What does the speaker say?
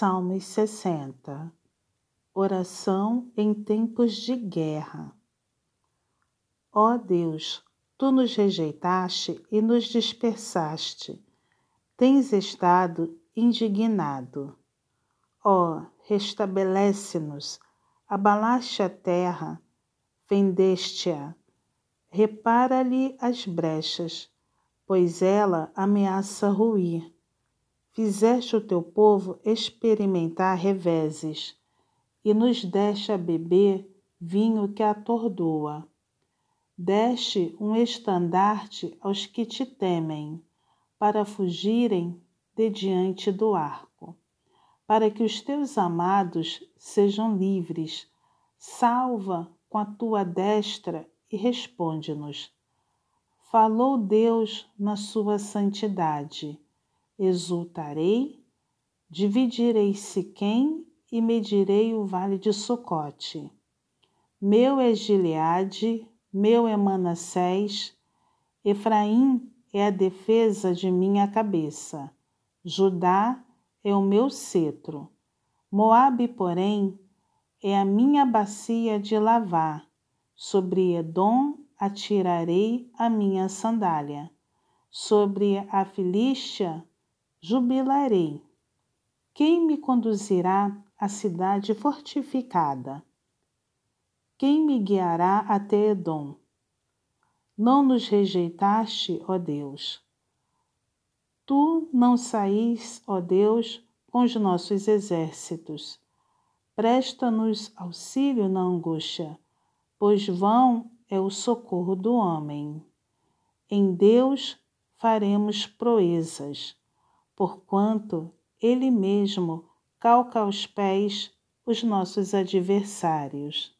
Salmos 60 Oração em tempos de guerra. Ó Deus, tu nos rejeitaste e nos dispersaste. Tens estado indignado. Ó, restabelece-nos. Abalaste a terra, fendeste-a. Repara-lhe as brechas, pois ela ameaça ruir Fizeste o teu povo experimentar reveses, e nos deste a beber vinho que atordoa. Deste um estandarte aos que te temem, para fugirem de diante do arco, para que os teus amados sejam livres. Salva com a tua destra e responde-nos. Falou Deus na sua santidade exultarei, dividirei Siquém e medirei o vale de Socote. Meu é Gileade, meu é Manassés, Efraim é a defesa de minha cabeça, Judá é o meu cetro. Moabe, porém, é a minha bacia de lavar, sobre Edom atirarei a minha sandália, sobre a Filístia jubilarei. Quem me conduzirá à cidade fortificada? Quem me guiará até Edom? Não nos rejeitaste, ó Deus. Tu não saís, ó Deus, com os nossos exércitos. Presta-nos auxílio na angústia, pois vão é o socorro do homem. Em Deus faremos proezas porquanto ele mesmo calca aos pés os nossos adversários.